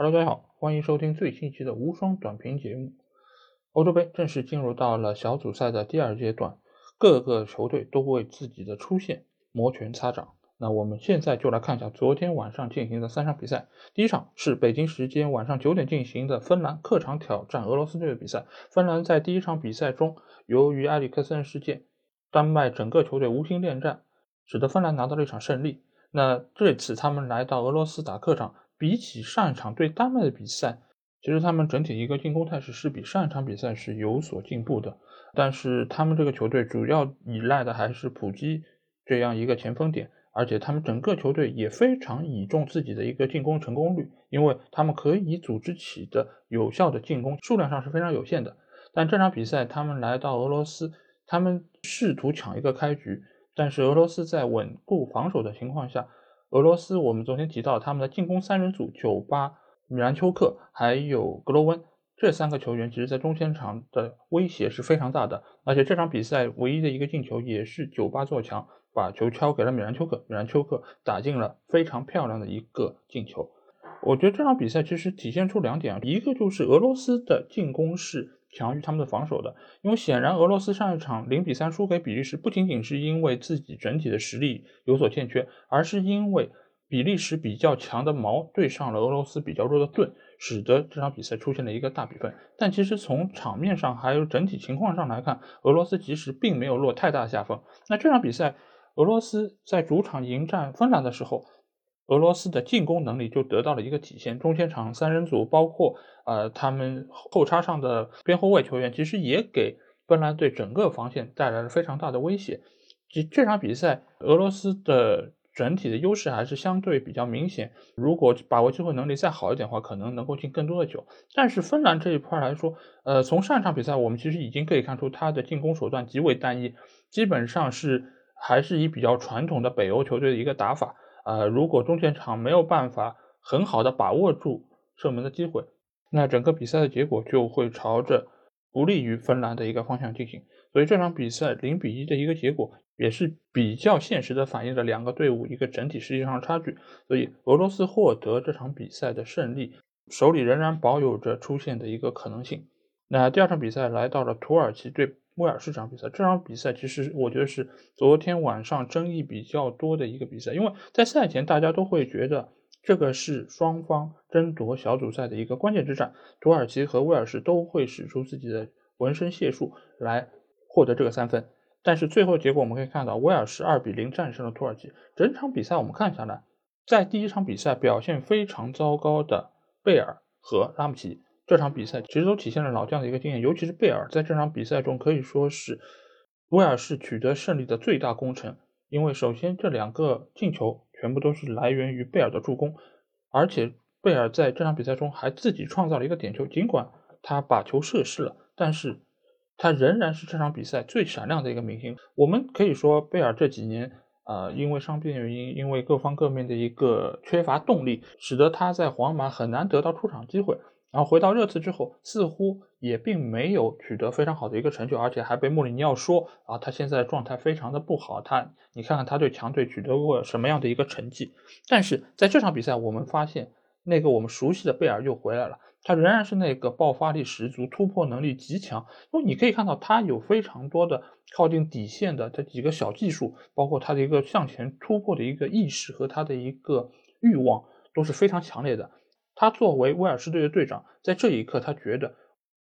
Hello，大家好，欢迎收听最新一期的无双短评节目。欧洲杯正式进入到了小组赛的第二阶段，各个球队都为自己的出现摩拳擦掌。那我们现在就来看一下昨天晚上进行的三场比赛。第一场是北京时间晚上九点进行的芬兰客场挑战俄罗斯队的比赛。芬兰在第一场比赛中，由于埃里克森事件，丹麦整个球队无心恋战，使得芬兰拿到了一场胜利。那这次他们来到俄罗斯打客场。比起上一场对丹麦的比赛，其实他们整体一个进攻态势是比上一场比赛是有所进步的。但是他们这个球队主要依赖的还是普基这样一个前锋点，而且他们整个球队也非常倚重自己的一个进攻成功率，因为他们可以组织起的有效的进攻数量上是非常有限的。但这场比赛他们来到俄罗斯，他们试图抢一个开局，但是俄罗斯在稳固防守的情况下。俄罗斯，我们昨天提到他们的进攻三人组，酒吧、米兰丘克还有格罗温这三个球员，其实在中前场的威胁是非常大的。而且这场比赛唯一的一个进球也是酒吧做强，把球敲给了米兰丘克，米兰丘克打进了非常漂亮的一个进球。我觉得这场比赛其实体现出两点啊，一个就是俄罗斯的进攻是。强于他们的防守的，因为显然俄罗斯上一场零比三输给比利时，不仅仅是因为自己整体的实力有所欠缺，而是因为比利时比较强的矛对上了俄罗斯比较弱的盾，使得这场比赛出现了一个大比分。但其实从场面上还有整体情况上来看，俄罗斯其实并没有落太大下风。那这场比赛，俄罗斯在主场迎战芬兰的时候。俄罗斯的进攻能力就得到了一个体现，中前场三人组，包括呃他们后插上的边后卫球员，其实也给芬兰队整个防线带来了非常大的威胁。这这场比赛，俄罗斯的整体的优势还是相对比较明显。如果把握机会能力再好一点的话，可能能够进更多的球。但是芬兰这一块来说，呃，从上一场比赛我们其实已经可以看出，他的进攻手段极为单一，基本上是还是以比较传统的北欧球队的一个打法。呃，如果中前场没有办法很好的把握住射门的机会，那整个比赛的结果就会朝着不利于芬兰的一个方向进行。所以这场比赛零比一的一个结果，也是比较现实的反映了两个队伍一个整体实力上的差距。所以俄罗斯获得这场比赛的胜利，手里仍然保有着出线的一个可能性。那第二场比赛来到了土耳其对。威尔士这场比赛，这场比赛其实我觉得是昨天晚上争议比较多的一个比赛，因为在赛前大家都会觉得这个是双方争夺小组赛的一个关键之战，土耳其和威尔士都会使出自己的浑身解数来获得这个三分。但是最后结果我们可以看到，威尔士二比零战胜了土耳其。整场比赛我们看下来，在第一场比赛表现非常糟糕的贝尔和拉姆齐。这场比赛其实都体现了老将的一个经验，尤其是贝尔在这场比赛中可以说是威尔士取得胜利的最大功臣。因为首先这两个进球全部都是来源于贝尔的助攻，而且贝尔在这场比赛中还自己创造了一个点球，尽管他把球射失了，但是他仍然是这场比赛最闪亮的一个明星。我们可以说贝尔这几年啊，因为伤病原因，因为各方各面的一个缺乏动力，使得他在皇马很难得到出场机会。然后回到热刺之后，似乎也并没有取得非常好的一个成就，而且还被穆里尼奥说啊，他现在状态非常的不好。他，你看看他对强队取得过什么样的一个成绩？但是在这场比赛，我们发现那个我们熟悉的贝尔又回来了，他仍然是那个爆发力十足、突破能力极强。因为你可以看到他有非常多的靠近底线的这几个小技术，包括他的一个向前突破的一个意识和他的一个欲望都是非常强烈的。他作为威尔士队的队长，在这一刻，他觉得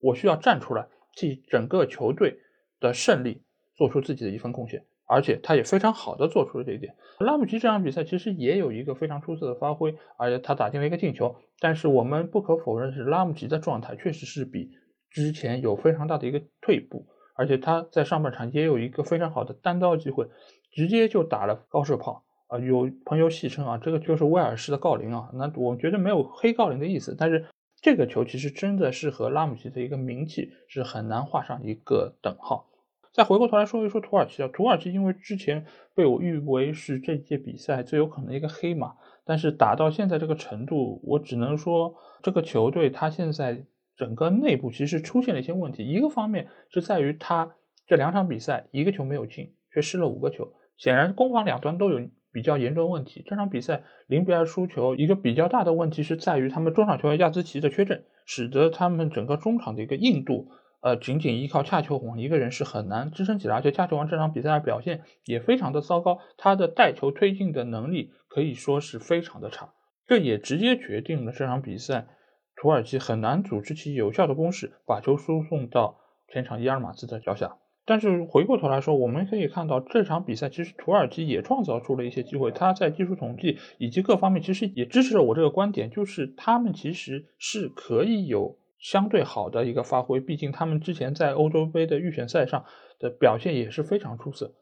我需要站出来，替整个球队的胜利做出自己的一份贡献，而且他也非常好的做出了这一点。拉姆齐这场比赛其实也有一个非常出色的发挥，而且他打进了一个进球。但是我们不可否认的是拉姆齐的状态确实是比之前有非常大的一个退步，而且他在上半场也有一个非常好的单刀机会，直接就打了高射炮。有朋友戏称啊，这个就是威尔士的郜林啊。那我觉得没有黑郜林的意思，但是这个球其实真的是和拉姆齐的一个名气是很难画上一个等号。再回过头来说一说土耳其啊，土耳其因为之前被我誉为是这届比赛最有可能一个黑马，但是打到现在这个程度，我只能说这个球队它现在整个内部其实出现了一些问题。一个方面是在于他这两场比赛一个球没有进，却失了五个球，显然攻防两端都有。比较严重的问题。这场比赛零比二输球，一个比较大的问题是在于他们中场球员亚兹奇的缺阵，使得他们整个中场的一个硬度，呃，仅仅依靠恰球王一个人是很难支撑起来。而且恰球王这场比赛的表现也非常的糟糕，他的带球推进的能力可以说是非常的差，这也直接决定了这场比赛土耳其很难组织起有效的攻势，把球输送到前场伊尔马兹的脚下。但是回过头来说，我们可以看到这场比赛其实土耳其也创造出了一些机会。他在技术统计以及各方面其实也支持了我这个观点，就是他们其实是可以有相对好的一个发挥。毕竟他们之前在欧洲杯的预选赛上的表现也是非常出色。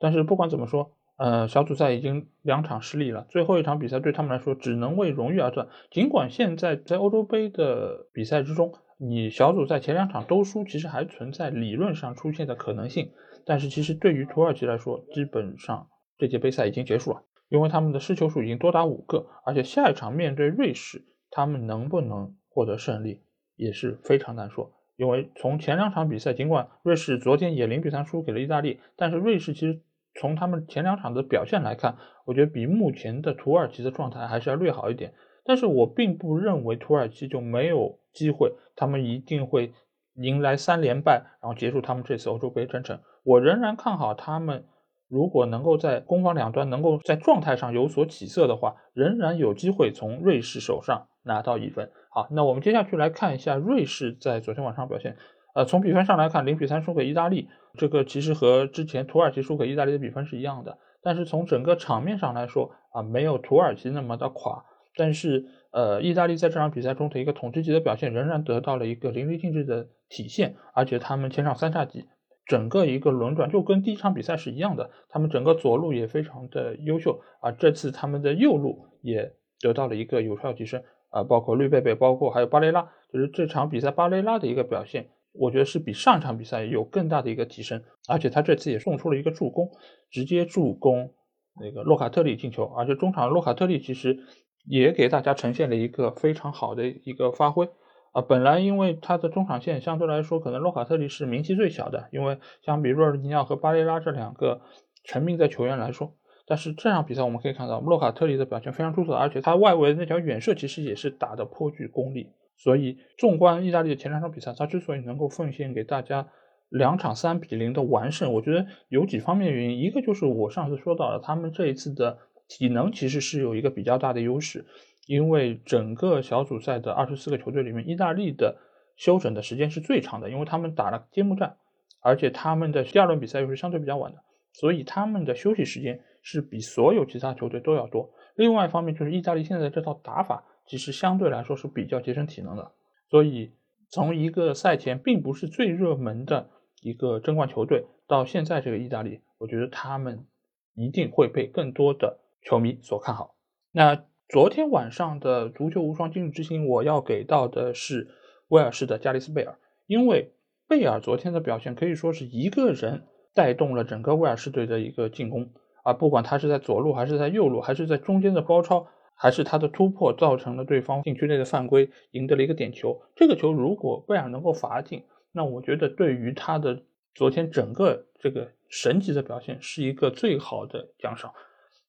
但是不管怎么说，呃，小组赛已经两场失利了，最后一场比赛对他们来说只能为荣誉而战。尽管现在在欧洲杯的比赛之中，你小组赛前两场都输，其实还存在理论上出现的可能性。但是其实对于土耳其来说，基本上这届杯赛已经结束了，因为他们的失球数已经多达五个，而且下一场面对瑞士，他们能不能获得胜利也是非常难说。因为从前两场比赛，尽管瑞士昨天也零比三输给了意大利，但是瑞士其实从他们前两场的表现来看，我觉得比目前的土耳其的状态还是要略好一点。但是我并不认为土耳其就没有机会，他们一定会迎来三连败，然后结束他们这次欧洲杯征程。我仍然看好他们，如果能够在攻防两端能够在状态上有所起色的话，仍然有机会从瑞士手上拿到一分。好，那我们接下去来看一下瑞士在昨天晚上表现。呃，从比分上来看，零比三输给意大利，这个其实和之前土耳其输给意大利的比分是一样的。但是从整个场面上来说，啊，没有土耳其那么的垮。但是，呃，意大利在这场比赛中的一个统治级的表现仍然得到了一个淋漓尽致的体现，而且他们前场三叉戟整个一个轮转就跟第一场比赛是一样的，他们整个左路也非常的优秀啊，这次他们的右路也得到了一个有效提升啊，包括绿贝贝，包括还有巴雷拉，就是这场比赛巴雷拉的一个表现，我觉得是比上场比赛有更大的一个提升，而且他这次也送出了一个助攻，直接助攻那个洛卡特利进球，而且中场洛卡特利其实。也给大家呈现了一个非常好的一个发挥啊！本来因为他的中场线相对来说，可能洛卡特利是名气最小的，因为相比若尔尼奥和巴雷拉这两个成名的球员来说，但是这场比赛我们可以看到洛卡特利的表现非常出色，而且他外围的那条远射其实也是打的颇具功力。所以纵观意大利的前两场比赛，他之所以能够奉献给大家两场三比零的完胜，我觉得有几方面原因，一个就是我上次说到了他们这一次的。体能其实是有一个比较大的优势，因为整个小组赛的二十四个球队里面，意大利的休整的时间是最长的，因为他们打了揭幕战，而且他们的第二轮比赛又是相对比较晚的，所以他们的休息时间是比所有其他球队都要多。另外一方面就是意大利现在这套打法其实相对来说是比较节省体能的，所以从一个赛前并不是最热门的一个争冠球队，到现在这个意大利，我觉得他们一定会被更多的。球迷所看好。那昨天晚上的足球无双今日之星，我要给到的是威尔士的加里斯贝尔，因为贝尔昨天的表现可以说是一个人带动了整个威尔士队的一个进攻啊，不管他是在左路还是在右路，还是在中间的包抄，还是他的突破造成了对方禁区内的犯规，赢得了一个点球。这个球如果贝尔能够罚进，那我觉得对于他的昨天整个这个神级的表现是一个最好的奖赏。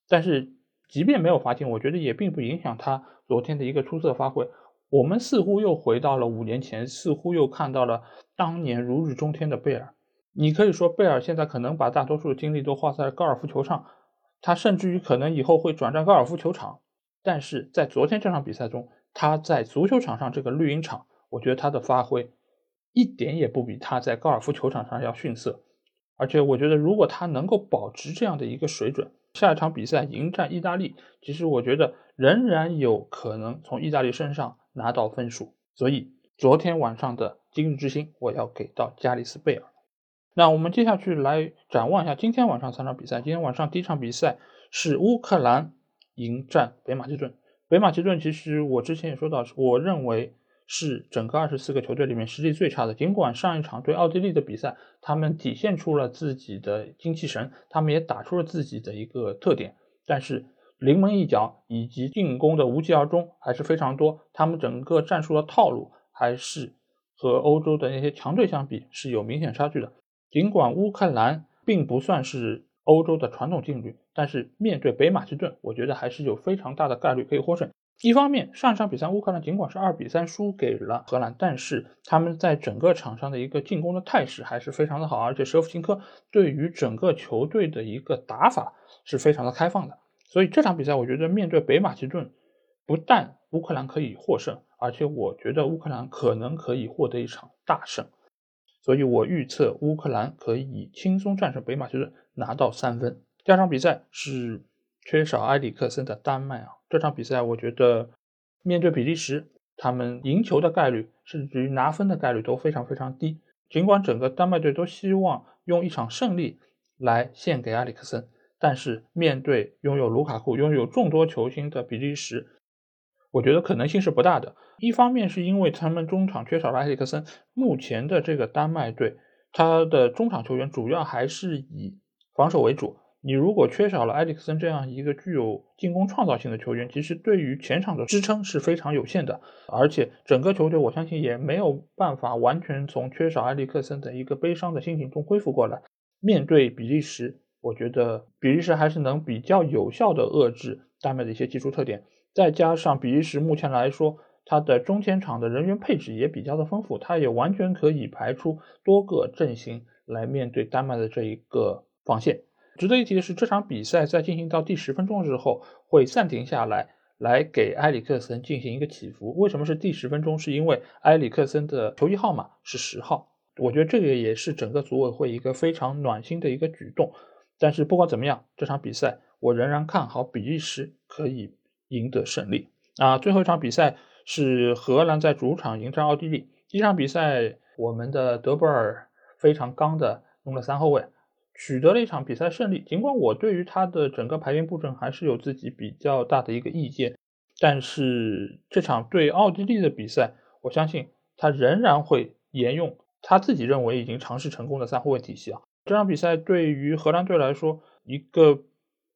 但是，即便没有罚进，我觉得也并不影响他昨天的一个出色发挥。我们似乎又回到了五年前，似乎又看到了当年如日中天的贝尔。你可以说，贝尔现在可能把大多数精力都花在高尔夫球上，他甚至于可能以后会转战高尔夫球场。但是在昨天这场比赛中，他在足球场上这个绿茵场，我觉得他的发挥一点也不比他在高尔夫球场上要逊色。而且，我觉得如果他能够保持这样的一个水准，下一场比赛迎战意大利，其实我觉得仍然有可能从意大利身上拿到分数。所以昨天晚上的今日之星，我要给到加里斯贝尔。那我们接下去来展望一下今天晚上三场比赛。今天晚上第一场比赛是乌克兰迎战北马其顿。北马其顿其实我之前也说到，我认为。是整个二十四个球队里面实力最差的。尽管上一场对奥地利的比赛，他们体现出了自己的精气神，他们也打出了自己的一个特点，但是临门一脚以及进攻的无疾而终还是非常多。他们整个战术的套路还是和欧洲的那些强队相比是有明显差距的。尽管乌克兰并不算是欧洲的传统劲旅，但是面对北马其顿，我觉得还是有非常大的概率可以获胜。一方面，上一场比赛乌克兰尽管是二比三输给了荷兰，但是他们在整个场上的一个进攻的态势还是非常的好，而且舍甫琴科对于整个球队的一个打法是非常的开放的。所以这场比赛，我觉得面对北马其顿，不但乌克兰可以获胜，而且我觉得乌克兰可能可以获得一场大胜。所以我预测乌克兰可以轻松战胜北马其顿，拿到三分。第二场比赛是缺少埃里克森的丹麦啊。这场比赛，我觉得面对比利时，他们赢球的概率，甚至于拿分的概率都非常非常低。尽管整个丹麦队都希望用一场胜利来献给埃里克森，但是面对拥有卢卡库、拥有众多球星的比利时，我觉得可能性是不大的。一方面是因为他们中场缺少了埃里克森，目前的这个丹麦队，他的中场球员主要还是以防守为主。你如果缺少了埃里克森这样一个具有进攻创造性的球员，其实对于前场的支撑是非常有限的。而且整个球队，我相信也没有办法完全从缺少埃里克森的一个悲伤的心情中恢复过来。面对比利时，我觉得比利时还是能比较有效的遏制丹麦的一些技术特点。再加上比利时目前来说，它的中前场的人员配置也比较的丰富，它也完全可以排出多个阵型来面对丹麦的这一个防线。值得一提的是，这场比赛在进行到第十分钟之后会暂停下来，来给埃里克森进行一个祈福。为什么是第十分钟？是因为埃里克森的球衣号码是十号。我觉得这个也是整个组委会一个非常暖心的一个举动。但是不管怎么样，这场比赛我仍然看好比利时可以赢得胜利。啊，最后一场比赛是荷兰在主场迎战奥地利。第一场比赛，我们的德布尔非常刚的用了三后卫。取得了一场比赛胜利，尽管我对于他的整个排兵布阵还是有自己比较大的一个意见，但是这场对奥地利的比赛，我相信他仍然会沿用他自己认为已经尝试成功的三后卫体系啊。这场比赛对于荷兰队来说，一个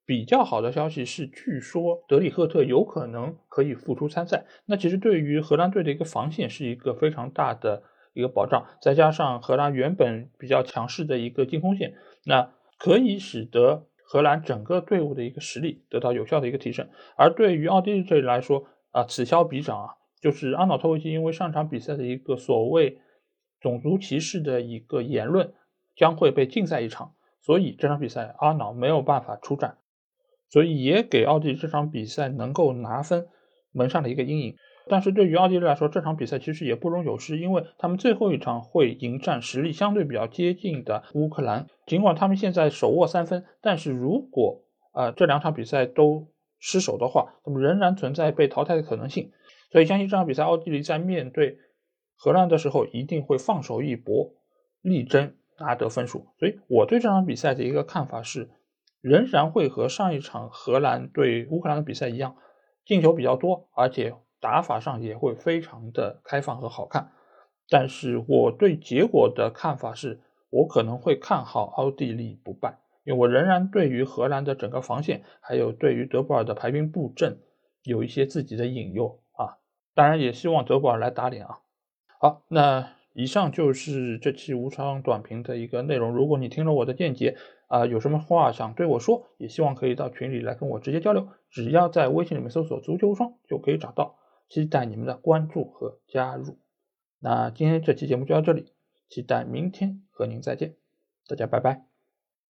比较好的消息是，据说德里赫特有可能可以复出参赛，那其实对于荷兰队的一个防线是一个非常大的。一个保障，再加上荷兰原本比较强势的一个进攻线，那可以使得荷兰整个队伍的一个实力得到有效的一个提升。而对于奥地利队来说，啊，此消彼长啊，就是阿瑙托维奇因为上场比赛的一个所谓种族歧视的一个言论将会被禁赛一场，所以这场比赛阿瑙没有办法出战，所以也给奥地利这场比赛能够拿分蒙上了一个阴影。但是对于奥地利来说，这场比赛其实也不容有失，因为他们最后一场会迎战实力相对比较接近的乌克兰。尽管他们现在手握三分，但是如果啊这两场比赛都失手的话，那么仍然存在被淘汰的可能性。所以相信这场比赛奥地利在面对荷兰的时候，一定会放手一搏，力争拿得分数。所以我对这场比赛的一个看法是，仍然会和上一场荷兰对乌克兰的比赛一样，进球比较多，而且。打法上也会非常的开放和好看，但是我对结果的看法是，我可能会看好奥地利不败，因为我仍然对于荷兰的整个防线，还有对于德布尔的排兵布阵有一些自己的引诱啊，当然也希望德布尔来打脸啊。好，那以上就是这期无双短评的一个内容。如果你听了我的见解啊，有什么话想对我说，也希望可以到群里来跟我直接交流，只要在微信里面搜索“足球无双”就可以找到。期待你们的关注和加入。那今天这期节目就到这里，期待明天和您再见，大家拜拜。